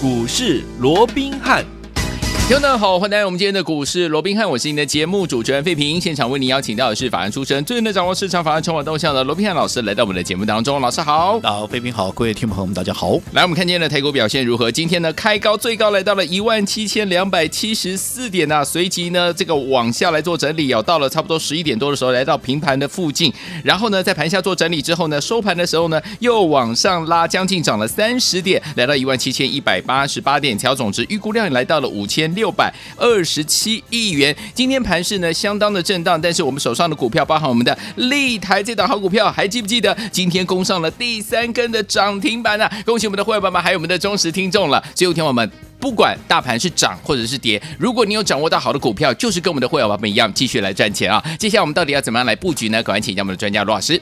股市罗宾汉。听众们好，欢迎来到我们今天的股市罗宾汉，我是您的节目主持人费平。现场为您邀请到的是法案出身、最能掌握市场法案筹码动向的罗宾汉老师，来到我们的节目当中。老师好，好，费平好，各位听众朋友们大家好。来，我们看今天的台股表现如何？今天呢，开高最高来到了一万七千两百七十四点啊，随即呢，这个往下来做整理哦，到了差不多十一点多的时候，来到平盘的附近，然后呢，在盘下做整理之后呢，收盘的时候呢，又往上拉，将近涨了三十点，来到一万七千一百八十八点，调总值预估量也来到了五千六百二。十七亿元，今天盘势呢相当的震荡，但是我们手上的股票，包含我们的立台这档好股票，还记不记得今天攻上了第三根的涨停板呢、啊？恭喜我们的会员们，还有我们的忠实听众了。最后天我们不管大盘是涨或者是跌，如果你有掌握到好的股票，就是跟我们的会员们一样，继续来赚钱啊！接下来我们到底要怎么样来布局呢？赶快请教我们的专家罗老师。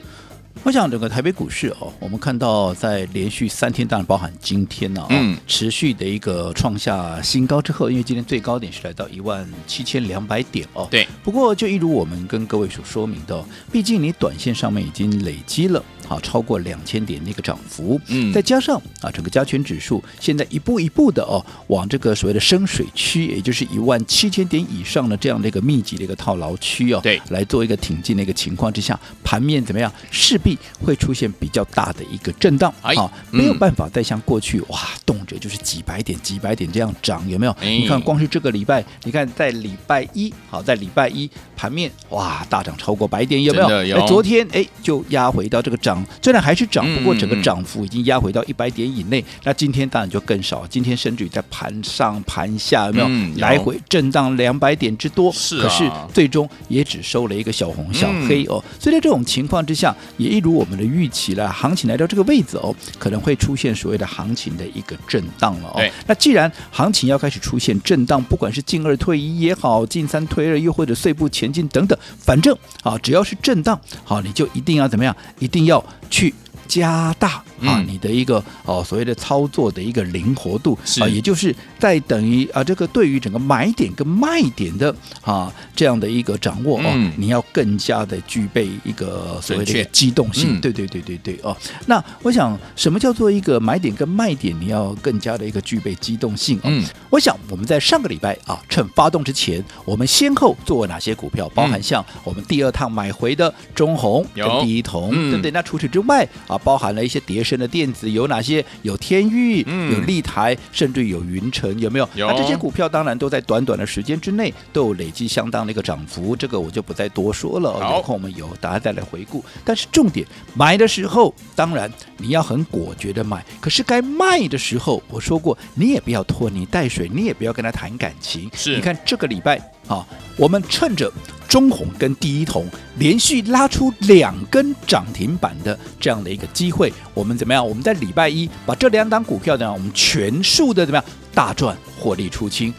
我想整个台北股市哦，我们看到在连续三天，当然包含今天呢、啊，嗯，持续的一个创下新高之后，因为今天最高点是来到一万七千两百点哦，对。不过就一如我们跟各位所说明的，毕竟你短线上面已经累积了。好，超过两千点的一个涨幅，嗯，再加上啊，整个加权指数现在一步一步的哦，往这个所谓的深水区，也就是一万七千点以上的这样的一个密集的一个套牢区哦，对，来做一个挺进的一个情况之下，盘面怎么样？势必会出现比较大的一个震荡，啊、哎，没有办法再像过去哇，动辄就是几百点、几百点这样涨，有没有？哎、你看，光是这个礼拜，你看在礼拜一，好，在礼拜一盘面哇，大涨超过百点，有没有？有。昨天哎，就压回到这个涨。虽然还是涨，不过整个涨幅已经压回到一百点以内。那今天当然就更少，今天甚至于在盘上盘下有没有来回震荡两百点之多？是，可是最终也只收了一个小红小黑哦。所以在这种情况之下，也一如我们的预期了，行情来到这个位置哦，可能会出现所谓的行情的一个震荡了哦。那既然行情要开始出现震荡，不管是进二退一也好，进三退二又或者碎步前进等等，反正啊，只要是震荡，好，你就一定要怎么样？一定要。去加大啊，你的一个哦所谓的操作的一个灵活度啊，也就是在等于啊这个对于整个买点跟卖点的啊这样的一个掌握哦，你要更加的具备一个所谓的机动性。对对对对对哦。那我想什么叫做一个买点跟卖点？你要更加的一个具备机动性。嗯，我想我们在上个礼拜啊，趁发动之前，我们先后做了哪些股票？包含像我们第二趟买回的中红跟第一铜，对不对？那除此之外啊，包含了一些叠升的电子，有哪些？有天域，有立台，甚至有云城，有没有？有。那这些股票当然都在短短的时间之内都有累积相当的一个涨幅，这个我就不再多说了。有空我们有大家再来回顾。但是重点买的时候，当然你要很果决的买。可是该卖的时候，我说过，你也不要拖泥带水，你也不要跟他谈感情。是。你看这个礼拜啊，我们趁着。中红跟第一铜连续拉出两根涨停板的这样的一个机会，我们怎么样？我们在礼拜一把这两档股票呢，我们全数的怎么样大赚获利出清？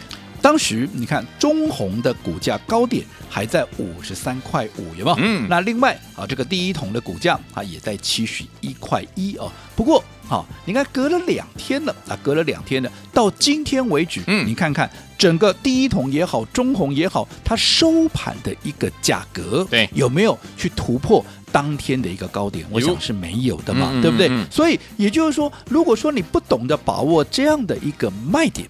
当时你看中红的股价高点还在五十三块五，有没有？嗯。那另外啊，这个第一桶的股价啊也在七十一块一哦。不过啊，你看隔了两天了啊，隔了两天了，到今天为止，嗯，你看看。整个第一桶也好，中红也好，它收盘的一个价格，对，有没有去突破当天的一个高点？我想是没有的嘛，对不对？所以也就是说，如果说你不懂得把握这样的一个卖点，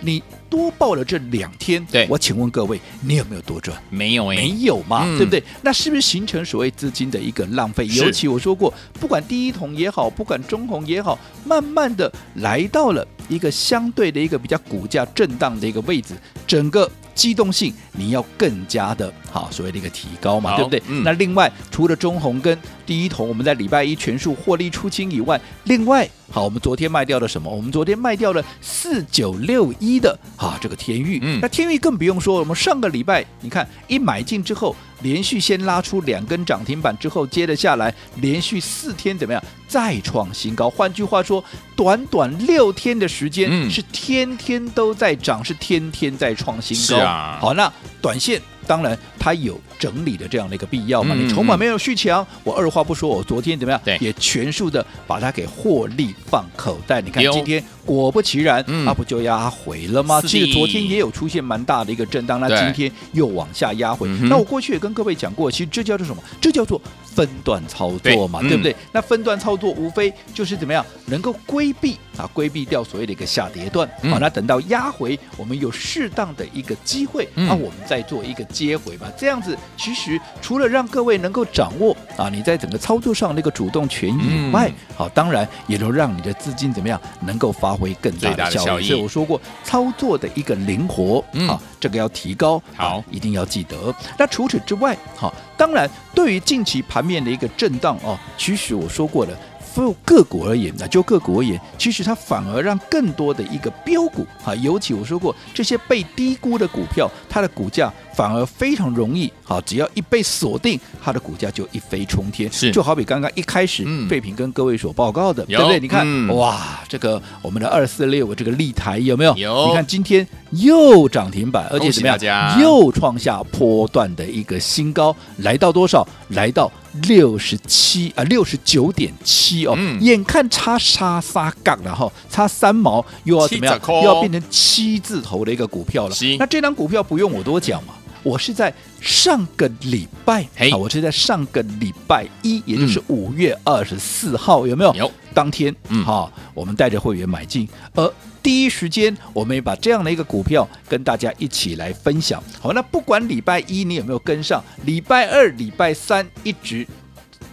你多报了这两天，对，我请问各位，你有没有多赚？没有，没有嘛，对不对？那是不是形成所谓资金的一个浪费？尤其我说过，不管第一桶也好，不管中红也好，慢慢的来到了。一个相对的一个比较股价震荡的一个位置，整个机动性你要更加的好，所谓的一个提高嘛，对不对？嗯、那另外除了中红跟第一桶，我们在礼拜一全数获利出清以外，另外好，我们昨天卖掉了什么？我们昨天卖掉了四九六一的啊这个天域，嗯，那天域更不用说，我们上个礼拜你看一买进之后。连续先拉出两根涨停板之后，接着下来连续四天怎么样？再创新高。换句话说，短短六天的时间是天天都在涨，是天天在创新高。啊。好，那短线当然它有整理的这样的一个必要嘛。嗯、你筹码没有续强，我二话不说，我昨天怎么样？对，也全数的把它给获利放口袋。你看今天果不其然，它、嗯、不就压回了吗？其实昨天也有出现蛮大的一个震荡，那今天又往下压回。那我过去也跟各位讲过，其实这叫做什么？这叫做分段操作嘛，对，对不对？嗯、那分段操作无非就是怎么样能够规避啊，规避掉所谓的一个下跌段。好、嗯，那等到压回，我们有适当的一个机会，那、我们再做一个接回吧。这样子其实除了让各位能够掌握啊，你在整个操作上那个主动权以外，好、当然也能让你的资金怎么样能够发挥更大的效益。所以我说过，操作的一个灵活，嗯、啊，这个要提高，好、啊，一定要记得。那除此之外，好、啊，当然对于近期盘面的一个震荡哦、啊，其实我说过了。就个股而言呢，就个股而言，其实它反而让更多的一个标股啊，尤其我说过，这些被低估的股票，它的股价反而非常容易啊，只要一被锁定，它的股价就一飞冲天。是，就好比刚刚一开始废品跟各位所报告的，嗯、对不对？你看，嗯、哇，这个我们的二四六这个立台有没有？有。你看今天又涨停板，而且怎么样？又创下波段的一个新高，来到多少？来到。六十七啊，六十九点七哦，嗯、眼看差差三杠了哈，差三毛又要怎么样？又要变成七字头的一个股票了。那这张股票不用我多讲嘛，我是在上个礼拜，啊，我是在上个礼拜一，也就是五月二十四号，有没有？有。当天，嗯，好，我们带着会员买进，而第一时间，我们也把这样的一个股票跟大家一起来分享。好，那不管礼拜一你有没有跟上，礼拜二、礼拜三一直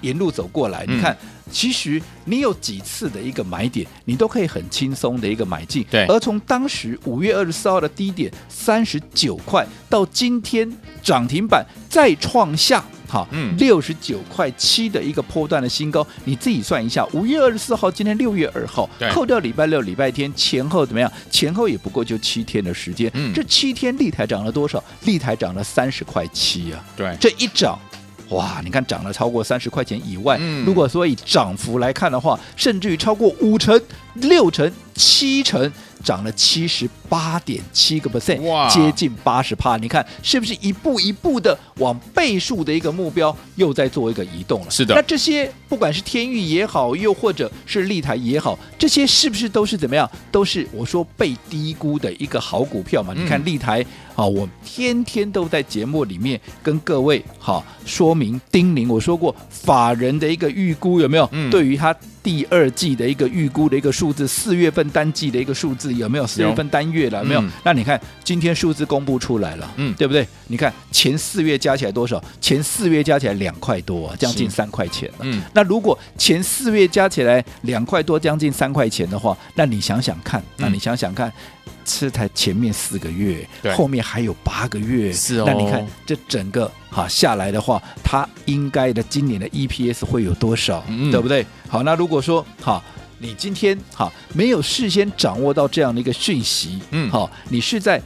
沿路走过来，嗯、你看，其实你有几次的一个买点，你都可以很轻松的一个买进。对，而从当时五月二十四号的低点三十九块，到今天涨停板再创下。好，嗯，六十九块七的一个波段的新高，你自己算一下。五月二十四号，今天六月二号，扣掉礼拜六、礼拜天前后怎么样？前后也不过就七天的时间。嗯，这七天立台涨了多少？立台涨了三十块七啊！对，这一涨，哇，你看涨了超过三十块钱以外。嗯，如果说以涨幅来看的话，甚至于超过五成、六成、七成。涨了七十八点七个 percent，哇，接近八十帕。你看是不是一步一步的往倍数的一个目标又在做一个移动了？是的。那这些不管是天域也好，又或者是立台也好，这些是不是都是怎么样？都是我说被低估的一个好股票嘛？嗯、你看立台啊，我天天都在节目里面跟各位好说明叮咛，我说过法人的一个预估有没有？嗯、对于它。第二季的一个预估的一个数字，四月份单季的一个数字有没有？四月份单月了有没有？嗯、那你看今天数字公布出来了，嗯，对不对？你看前四月加起来多少？前四月加起来两块多啊，将近三块钱了。嗯，那如果前四月加起来两块多，将近三块钱的话，那你想想看，那你想想看。嗯是才前面四个月，对后面还有八个月，是哦。那你看这整个哈下来的话，它应该的今年的 EPS 会有多少，嗯、对不对？好，那如果说哈，你今天哈没有事先掌握到这样的一个讯息，嗯，好，你是在。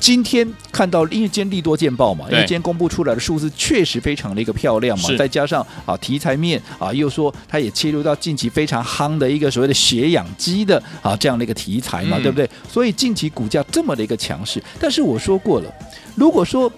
今天看到，因为今天利多见报嘛，因为今天公布出来的数字确实非常的一个漂亮嘛，再加上啊题材面啊，又说它也切入到近期非常夯的一个所谓的血氧机的啊这样的一个题材嘛，对不对？所以近期股价这么的一个强势，但是我说过了，如果说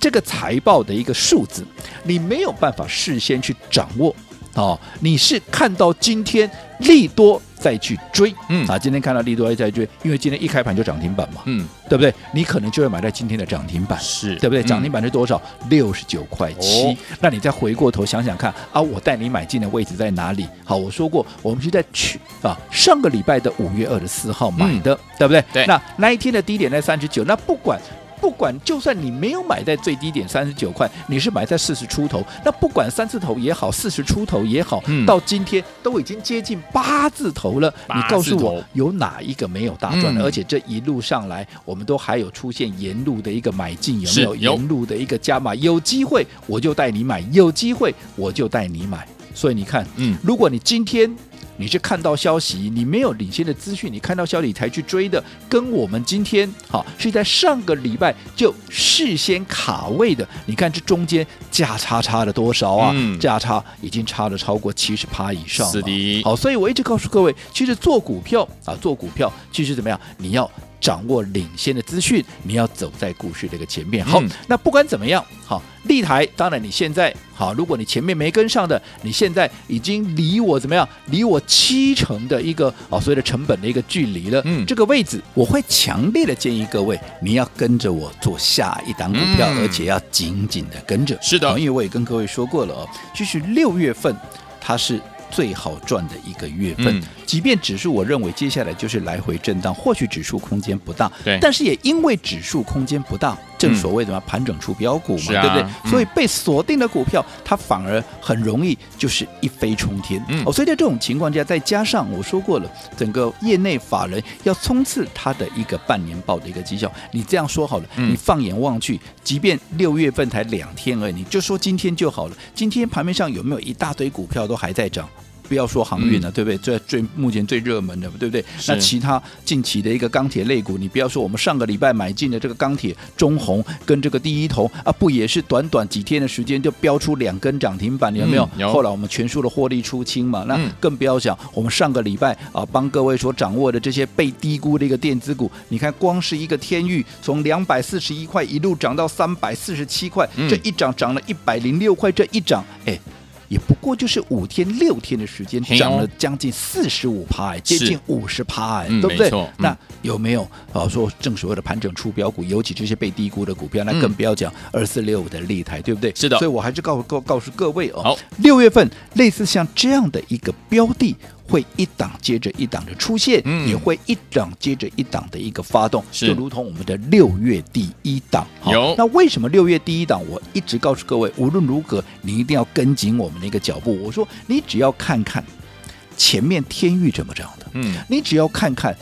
这个财报的一个数字你没有办法事先去掌握，哦，你是看到今天利多。再去追，嗯啊，今天看到利多再追，因为今天一开盘就涨停板嘛，嗯，对不对？你可能就会买在今天的涨停板，是对不对？涨停板是多少？六十九块七。那你再回过头想想看啊，我带你买进的位置在哪里？好，我说过，我们是在去啊上个礼拜的五月二十四号买的，嗯、对不对？对。那那一天的低点在三十九，那不管。不管就算你没有买在最低点三十九块，你是买在四十出头，那不管三字头也好，四十出头也好，嗯、到今天都已经接近八字头了。你告诉我有哪一个没有大赚的？嗯、而且这一路上来，我们都还有出现沿路的一个买进，有没有？沿路的一个加码，有机会我就带你买，有机会我就带你买。所以你看，嗯，如果你今天。你是看到消息，你没有领先的资讯，你看到消息才去追的，跟我们今天好是在上个礼拜就事先卡位的，你看这中间价差差了多少啊？嗯、价差已经差了超过七十趴以上。是的，好，所以我一直告诉各位，其实做股票啊，做股票其实怎么样？你要掌握领先的资讯，你要走在故事的一个前面。好，嗯、那不管怎么样，好，立台，当然你现在好，如果你前面没跟上的，你现在已经离我怎么样？离我七成的一个啊，所谓的成本的一个距离了。嗯，这个位置，我会强烈的建议各位，你要跟着我做下一档股票，嗯、而且要紧紧的跟着。是的，因为我也跟各位说过了哦，就是六月份它是。最好赚的一个月份，嗯、即便指数，我认为接下来就是来回震荡，或许指数空间不大，对，但是也因为指数空间不大，正所谓的么，盘整出标股嘛，啊、对不对？嗯、所以被锁定的股票，它反而很容易就是一飞冲天。嗯、哦，所以在这种情况下，再加上我说过了，整个业内法人要冲刺它的一个半年报的一个绩效，你这样说好了，嗯、你放眼望去，即便六月份才两天而已，你就说今天就好了，今天盘面上有没有一大堆股票都还在涨？不要说航运了，嗯、对不对？最最目前最热门的，对不对？那其他近期的一个钢铁类股，你不要说我们上个礼拜买进的这个钢铁中红跟这个第一铜啊，不也是短短几天的时间就飙出两根涨停板？有没有？嗯、有后来我们全数的获利出清嘛？那更不要讲我们上个礼拜啊，帮各位所掌握的这些被低估的一个电子股，你看光是一个天域从两百四十一块一路涨到三百四十七块，嗯、这一涨涨了一百零六块，这一涨哎。也不过就是五天六天的时间，涨了将近四十五趴，接近五十趴，哎，对不对？嗯、那有没有啊？说正所谓的盘整出标股，尤其这些被低估的股票，那更不要讲二四六五的立台，对不对？是的，所以我还是告告告诉各位哦，六月份类似像这样的一个标的。会一档接着一档的出现，嗯、也会一档接着一档的一个发动，就如同我们的六月第一档。有那为什么六月第一档？我一直告诉各位，无论如何，你一定要跟紧我们的一个脚步。我说，你只要看看前面天域怎么涨的，嗯，你只要看看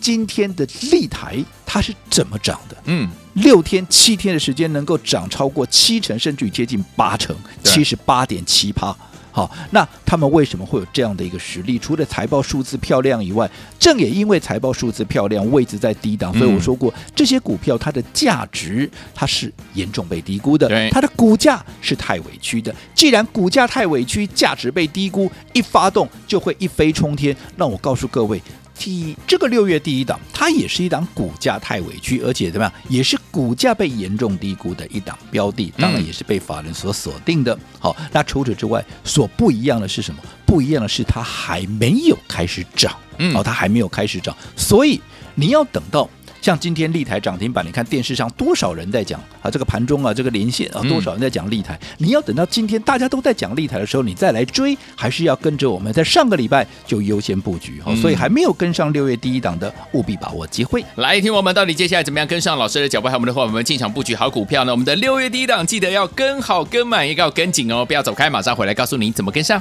今天的立台它是怎么涨的，嗯，六天七天的时间能够涨超过七成，甚至于接近八成，七十八点七趴。好，那他们为什么会有这样的一个实力？除了财报数字漂亮以外，正也因为财报数字漂亮，位置在低档，所以我说过，嗯、这些股票它的价值它是严重被低估的，它的股价是太委屈的。既然股价太委屈，价值被低估，一发动就会一飞冲天。那我告诉各位。第这个六月第一档，它也是一档股价太委屈，而且怎么样，也是股价被严重低估的一档标的，当然也是被法人所锁定的。好，那除此之外，所不一样的是什么？不一样的是它还没有开始涨，哦，它还没有开始涨，所以你要等到。像今天立台涨停板，你看电视上多少人在讲啊？这个盘中啊，这个连线啊，多少人在讲立台？嗯、你要等到今天大家都在讲立台的时候，你再来追，还是要跟着我们在上个礼拜就优先布局？好、嗯，所以还没有跟上六月第一档的，务必把握机会。来听我们到底接下来怎么样跟上老师的脚步？还有我们的话，我们进场布局好股票呢？我们的六月第一档记得要跟好、跟满，也要跟紧哦，不要走开，马上回来告诉你怎么跟上。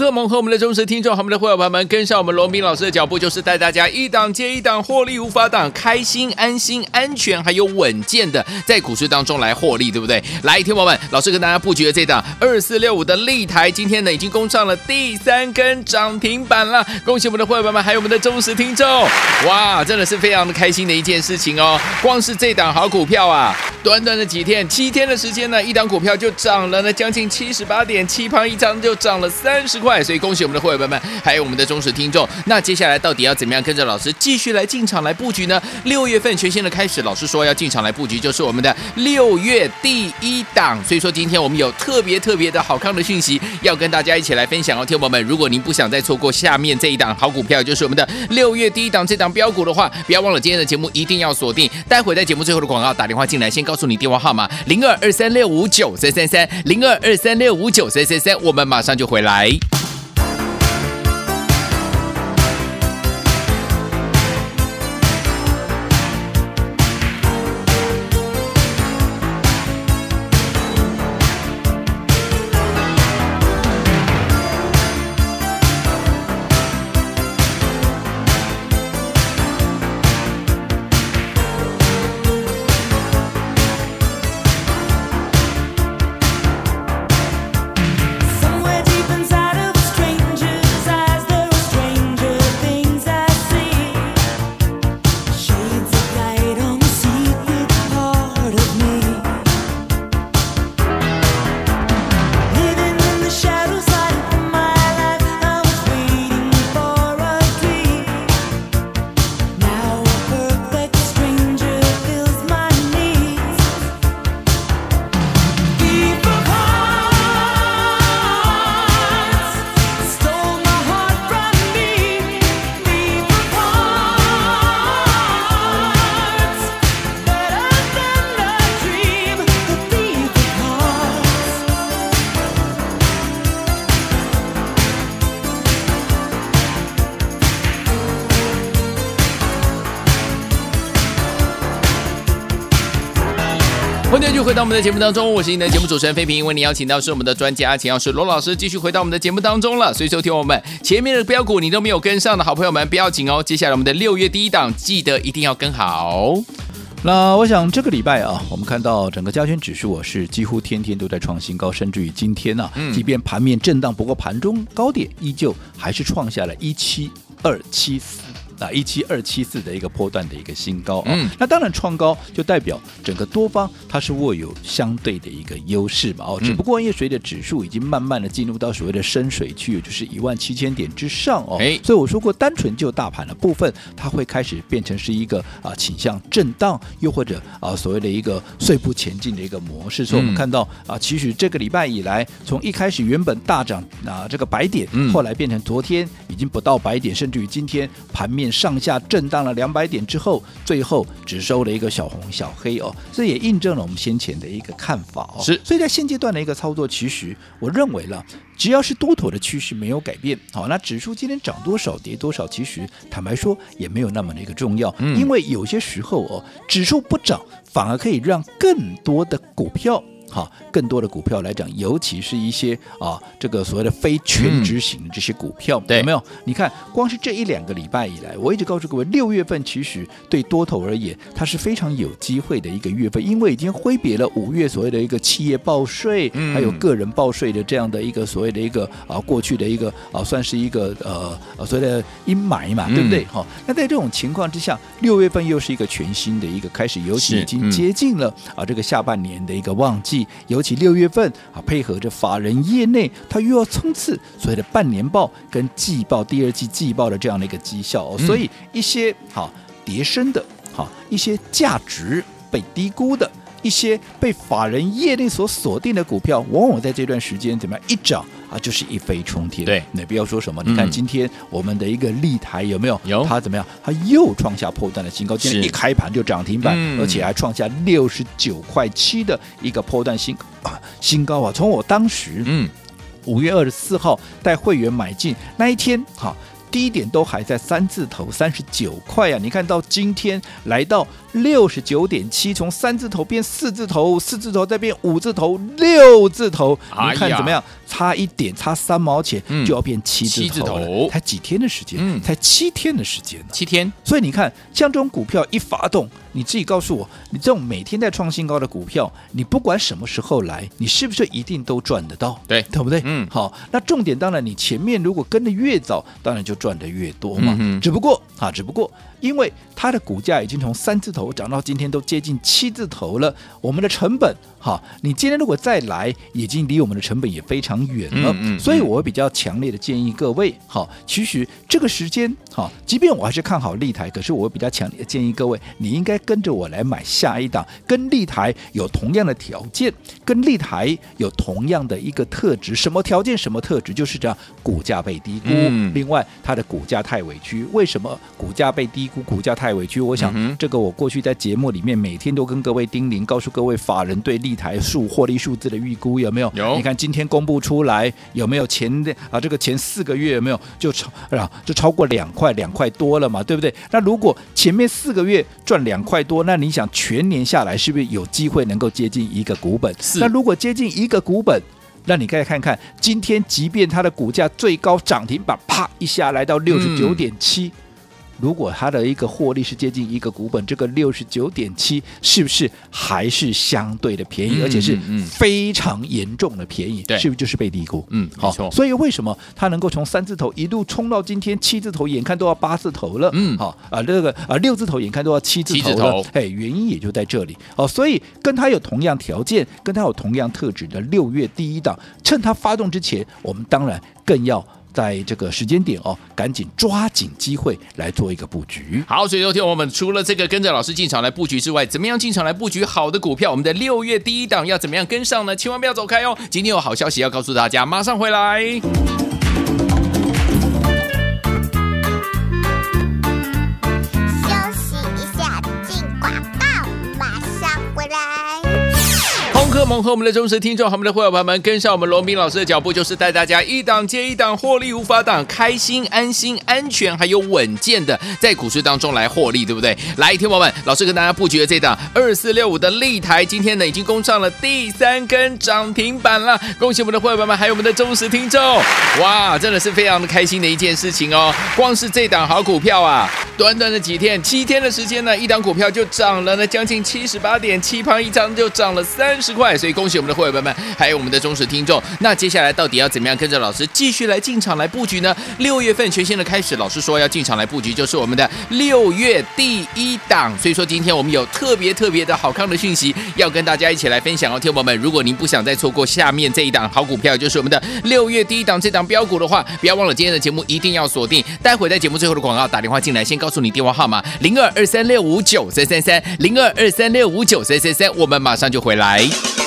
客盟和我们的忠实听众，和我们的会员朋友们跟上我们罗宾老师的脚步，就是带大家一档接一档获利无法挡，开心、安心、安全，还有稳健的在股市当中来获利，对不对？来，听友们，老师跟大家布局的这档二四六五的立台，今天呢已经攻上了第三根涨停板了，恭喜我们的会员朋友们，还有我们的忠实听众，哇，真的是非常的开心的一件事情哦！光是这档好股票啊，短短的几天，七天的时间呢，一档股票就涨了呢将近七十八点七趴，一张就涨了三。十块，所以恭喜我们的会员们，还有我们的忠实听众。那接下来到底要怎么样跟着老师继续来进场来布局呢？六月份全新的开始，老师说要进场来布局，就是我们的六月第一档。所以说今天我们有特别特别的好康的讯息要跟大家一起来分享哦，听众们，如果您不想再错过下面这一档好股票，就是我们的六月第一档这档标股的话，不要忘了今天的节目一定要锁定。待会在节目最后的广告打电话进来，先告诉你电话号码零二二三六五九三三三零二二三六五九三三三，我们马上就回来。到我们的节目当中，我是你的节目主持人费平，为你邀请到是我们的专家，请到是罗老师，继续回到我们的节目当中了。所以收听我们前面的标股你都没有跟上的好朋友们，不要紧哦，接下来我们的六月第一档，记得一定要跟好。那我想这个礼拜啊，我们看到整个加权指数啊是几乎天天都在创新高，甚至于今天呢、啊，嗯、即便盘面震荡，不过盘中高点依旧还是创下了一七二七四。啊，一七二七四的一个波段的一个新高啊，嗯、那当然创高就代表整个多方它是握有相对的一个优势嘛哦，只不过因为随着指数已经慢慢的进入到所谓的深水区，也就是一万七千点之上哦，诶所以我说过，单纯就大盘的部分，它会开始变成是一个啊倾向震荡，又或者啊所谓的一个碎步前进的一个模式。所以我们看到啊，其实这个礼拜以来，从一开始原本大涨啊这个白点，后来变成昨天已经不到白点，甚至于今天盘面。上下震荡了两百点之后，最后只收了一个小红小黑哦，这也印证了我们先前的一个看法哦。是，所以在现阶段的一个操作，其实我认为了，只要是多头的趋势没有改变，好，那指数今天涨多少跌多少，其实坦白说也没有那么的一个重要，嗯，因为有些时候哦，指数不涨，反而可以让更多的股票。好，更多的股票来讲，尤其是一些啊，这个所谓的非全值型的这些股票，有没有？你看，光是这一两个礼拜以来，我一直告诉各位，六月份其实对多头而言，它是非常有机会的一个月份，因为已经挥别了五月所谓的一个企业报税，嗯、还有个人报税的这样的一个所谓的一个啊过去的一个啊算是一个呃所谓的阴霾嘛，对不对？好、嗯，那在这种情况之下，六月份又是一个全新的一个开始，尤其已经接近了、嗯、啊这个下半年的一个旺季。尤其六月份啊，配合着法人业内，他又要冲刺所谓的半年报跟季报、第二季季报的这样的一个绩效哦，所以一些好叠升的，好一些价值被低估的，一些被法人业内所锁定的股票，往往在这段时间怎么样一涨。啊，就是一飞冲天。对，你不要说什么，你看今天我们的一个立台有没有？有。它怎么样？它又创下破断的新高，今天一开盘就涨停板，而且还创下六十九块七的一个破断新啊新高啊！从我当时嗯五月二十四号带会员买进那一天，哈。低点都还在三字头三十九块啊！你看到今天来到六十九点七，从三字头变四字头，四字头再变五字头、六字头，你看怎么样？差一点，差三毛钱就要变七字头，才几天的时间？嗯，才七天的时间，七天。所以你看，像这种股票一发动，你自己告诉我，你这种每天在创新高的股票，你不管什么时候来，你是不是一定都赚得到？对，对不对？嗯，好。那重点当然，你前面如果跟的越早，当然就赚得越多嘛。嗯，只不过啊，只不过。因为它的股价已经从三字头涨到今天都接近七字头了，我们的成本哈，你今天如果再来，已经离我们的成本也非常远了。嗯，嗯，所以我会比较强烈的建议各位，哈，其实这个时间哈，即便我还是看好立台，可是我会比较强烈的建议各位，你应该跟着我来买下一档，跟立台有同样的条件，跟立台有同样的一个特质，什么条件？什么特质？就是这样，股价被低估，嗯、另外它的股价太委屈。为什么股价被低？股股价太委屈，我想这个我过去在节目里面每天都跟各位叮咛，告诉各位法人对立台数获利数字的预估有没有？有。你看今天公布出来有没有前的啊？这个前四个月有没有就超啊？就超过两块两块多了嘛？对不对？那如果前面四个月赚两块多，那你想全年下来是不是有机会能够接近一个股本？是。那如果接近一个股本，那你可以看看今天，即便它的股价最高涨停板啪一下来到六十九点七。如果它的一个获利是接近一个股本，这个六十九点七是不是还是相对的便宜，嗯、而且是非常严重的便宜？对，是不是就是被低估？嗯，好。所以为什么它能够从三字头一路冲到今天七字头，眼看都要八字头了？嗯，好啊，这个啊六字头眼看都要七字头了。哎，原因也就在这里。哦，所以跟它有同样条件、跟它有同样特质的六月第一档，趁它发动之前，我们当然更要。在这个时间点哦，赶紧抓紧机会来做一个布局。好，所以昨天我们除了这个跟着老师进场来布局之外，怎么样进场来布局好的股票？我们的六月第一档要怎么样跟上呢？千万不要走开哦！今天有好消息要告诉大家，马上回来。贺蒙和我们的忠实听众，和我们的会员朋友们跟上我们罗宾老师的脚步，就是带大家一档接一档获利无法挡，开心、安心、安全，还有稳健的在股市当中来获利，对不对？来，听友们，老师跟大家布局的这档二四六五的立台，今天呢已经攻上了第三根涨停板了，恭喜我们的会员朋友们，还有我们的忠实听众，哇，真的是非常的开心的一件事情哦！光是这档好股票啊，短短的几天，七天的时间呢，一档股票就涨了呢将近七十八点，七盘一张就涨了三十块，所以恭喜我们的会员们，还有我们的忠实听众。那接下来到底要怎么样跟着老师继续来进场来布局呢？六月份全新的开始，老师说要进场来布局，就是我们的六月第一档。所以说今天我们有特别特别的好康的讯息要跟大家一起来分享哦，听友们，如果您不想再错过下面这一档好股票，就是我们的六月第一档这档标股的话，不要忘了今天的节目一定要锁定。待会在节目最后的广告打电话进来，先告诉你电话号码零二二三六五九三三三零二二三六五九三三三，我们马上就回来。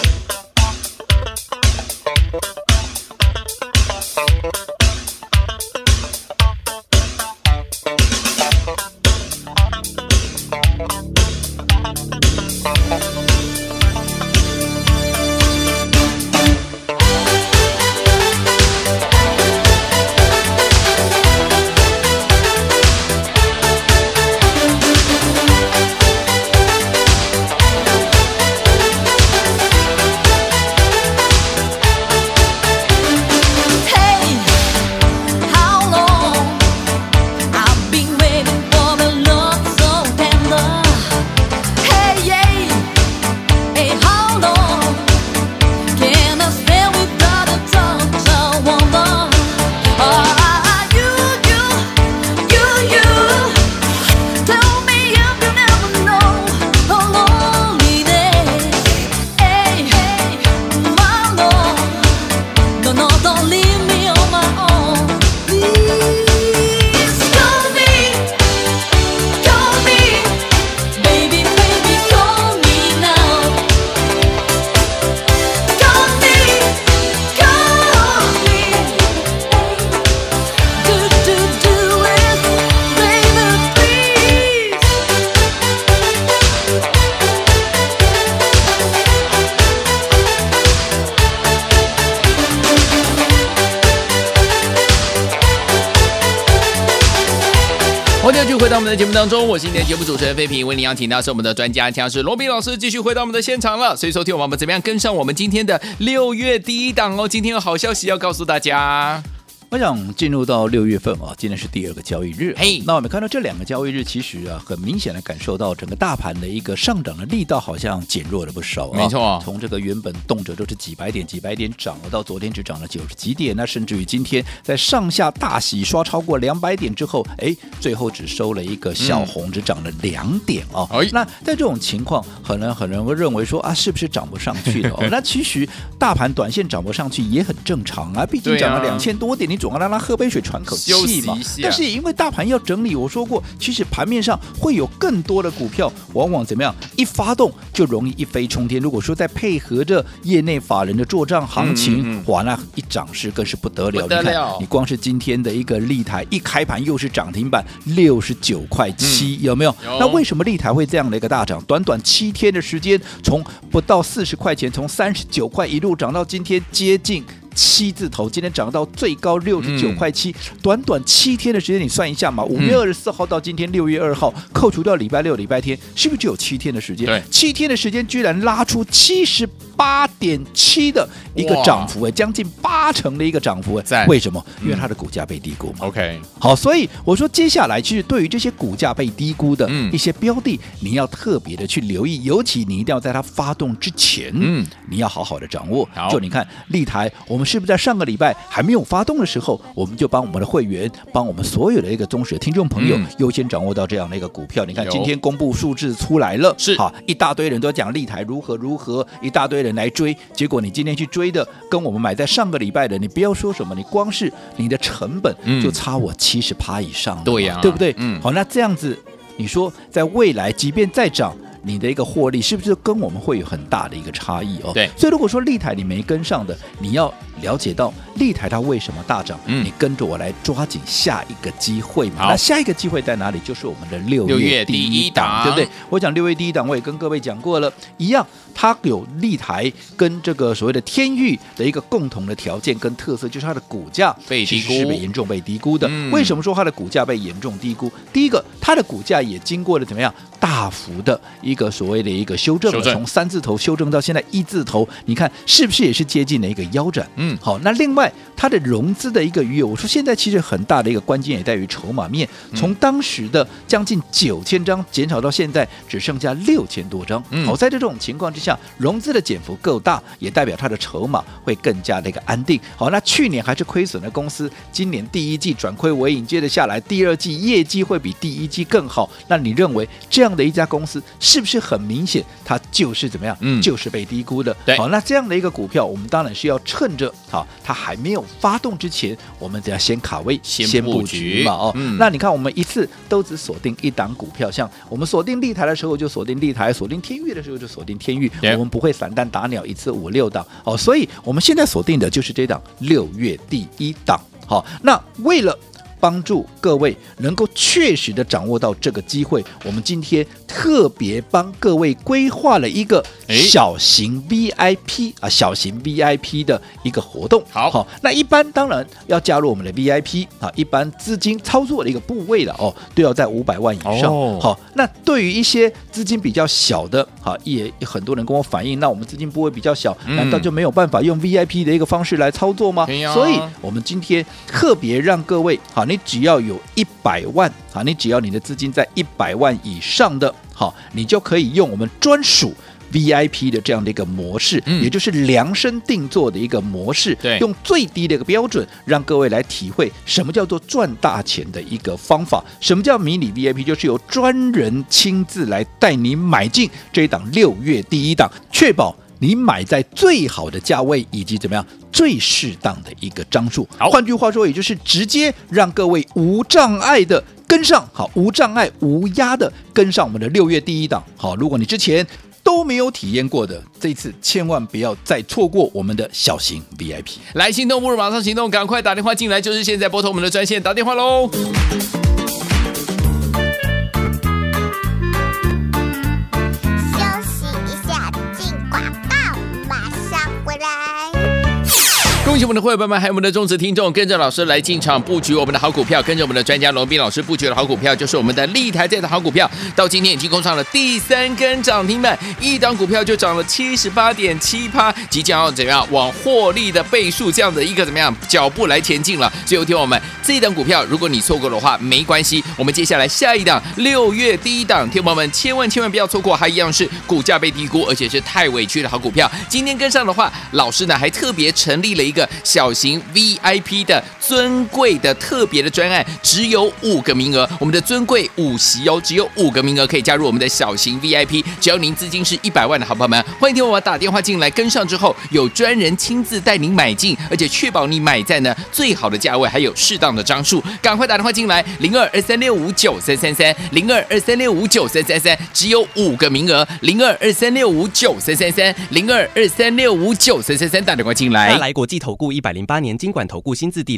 又回到我们的节目当中，我是今天节目主持人费平，为您邀请到是我们的专家，强势罗宾老师，继续回到我们的现场了。所以说，听我们怎么样跟上我们今天的六月第一档哦？今天有好消息要告诉大家。我想进入到六月份啊，今天是第二个交易日。嘿，那我们看到这两个交易日，其实啊，很明显的感受到整个大盘的一个上涨的力道好像减弱了不少啊。没错，从这个原本动辄都是几百点、几百点涨了，到昨天只涨了九十几点，那甚至于今天在上下大洗刷超过两百点之后，哎，最后只收了一个小红，只涨了两点啊。哎，那在这种情况，可能很多人会认为说啊，是不是涨不上去的？哦，那其实大盘短线涨不上去也很正常啊，毕竟涨了两千多点，你总要让它喝杯水。喘口气嘛，但是也因为大盘要整理，我说过，其实盘面上会有更多的股票，往往怎么样一发动就容易一飞冲天。如果说再配合着业内法人的做账行情，嗯嗯嗯哇，那一涨势更是不得了。不得了，你看，你光是今天的一个立台一开盘又是涨停板六十九块七，有没有？有。那为什么立台会这样的一个大涨？短短七天的时间，从不到四十块钱，从三十九块一路涨到今天接近。七字头，今天涨到最高六十九块七，短短七天的时间，你算一下嘛？五月二十四号到今天六月二号，扣除掉礼拜六、礼拜天，是不是只有七天的时间？对，七天的时间居然拉出七十八点七的一个涨幅，哎，将近八成的一个涨幅，哎，为什么？因为它的股价被低估嘛。OK，好，所以我说接下来其实对于这些股价被低估的一些标的，你要特别的去留意，尤其你一定要在它发动之前，嗯，你要好好的掌握。就你看立台，我们。是不是在上个礼拜还没有发动的时候，我们就帮我们的会员，帮我们所有的一个忠实的听众朋友，优先掌握到这样的一个股票？你看今天公布数字出来了，是好一大堆人都讲立台如何如何，一大堆人来追，结果你今天去追的，跟我们买在上个礼拜的，你不要说什么，你光是你的成本就差我七十趴以上，对呀，对不对？嗯，好，那这样子，你说在未来即便再涨。你的一个获利是不是跟我们会有很大的一个差异哦？对，所以如果说立台你没跟上的，你要了解到立台它为什么大涨，嗯，你跟着我来抓紧下一个机会嘛。好那下一个机会在哪里？就是我们的六六月月第一档，对不对？我讲六月第一档，我也跟各位讲过了，一样，它有立台跟这个所谓的天域的一个共同的条件跟特色，就是它的股价被低估是被严重被低估的。嗯为什么说它的股价被严重低估？第一个，它的股价也经过了怎么样大幅的一个所谓的一个修正了，修正从三字头修正到现在一字头，你看是不是也是接近了一个腰斩？嗯好，那另外它的融资的一个余额，我说现在其实很大的一个关键也在于筹码面，嗯从当时的将近九千张减少到现在只剩下六千多张。嗯好，在这种情况之下，融资的减幅够大，也代表它的筹码会更加的一个安定。好，那去年还是亏损的公司，今年第一季转亏为盈，接着下来第二季业绩会比第一季更好。那你认为这样的一家公司是不是很明显它就是怎么样？嗯就是被低估的。对好，那这样的一个股票，我们当然是要趁着好它还没有发动之前，我们得要先卡位、先布局嘛。哦，嗯那你看我们一次都只锁定一档股票，像我们锁定立台的时候就锁定立台，锁定天域的时候就锁定天钰，对我们不会散弹打鸟，一次五六档哦。所以我们现在锁定的就是这档六月第一档。好，那为了帮助各位能够确实的掌握到这个机会，我们今天特别帮各位规划了一个哎小型 VIP 啊，小型 VIP 的一个活动。好好，那一般当然要加入我们的 VIP 啊，一般资金操作的一个部位了哦，都要在五百万以上。哦好，那对于一些资金比较小的，好，也很多人跟我反映，那我们资金部位比较小，嗯难道就没有办法用 VIP 的一个方式来操作吗？所以我们今天特别让各位，好，你只要有一百万，好，你只要你的资金在一百万以上的，好，你就可以用我们专属。VIP 的这样的一个模式，嗯也就是量身定做的一个模式，对用最低的一个标准，让各位来体会什么叫做赚大钱的一个方法。什么叫迷你 VIP？就是由专人亲自来带你买进这一档六月第一档，确保你买在最好的价位以及怎么样最适当的一个张数。好换句话说，也就是直接让各位无障碍的跟上，好，无障碍、无压的跟上我们的六月第一档。好，如果你之前都没有体验过的，这一次千万不要再错过我们的小型 VIP。来，心动不如马上行动，赶快打电话进来，就是现在拨通我们的专线打电话喽。我们的会员们，还有我们的忠实听众，跟着老师来进场布局我们的好股票，跟着我们的专家罗斌老师布局的好股票，就是我们的立台这的好股票，到今天已经攻上了第三根涨停板，一档股票就涨了七十八点七趴，即将要怎么样往获利的倍数这样的一个怎么样脚步来前进了。最后听我们这一档股票，如果你错过的话，没关系，我们接下来下一档六月第一档，听友们千万千万不要错过，还一样是股价被低估，而且是太委屈的好股票。今天跟上的话，老师呢还特别成立了一个小型 VIP 的尊贵的特别的专案，只有五个名额，我们的尊贵五席哦，只有五个名额可以加入我们的小型 VIP，只要您资金是一百万的好朋友们，欢迎听我打电话进来跟上之后，有专人亲自带您买进，而且确保你买在呢最好的价位，还有适当的张数，赶快打电话进来，零二二三六五九三三三，零二二三六五九三三三，只有五个名额，零二二三六五九三三三，零二二三六五九三三三，打电话进来大。来国际投顾一百零八年金管投顾新字第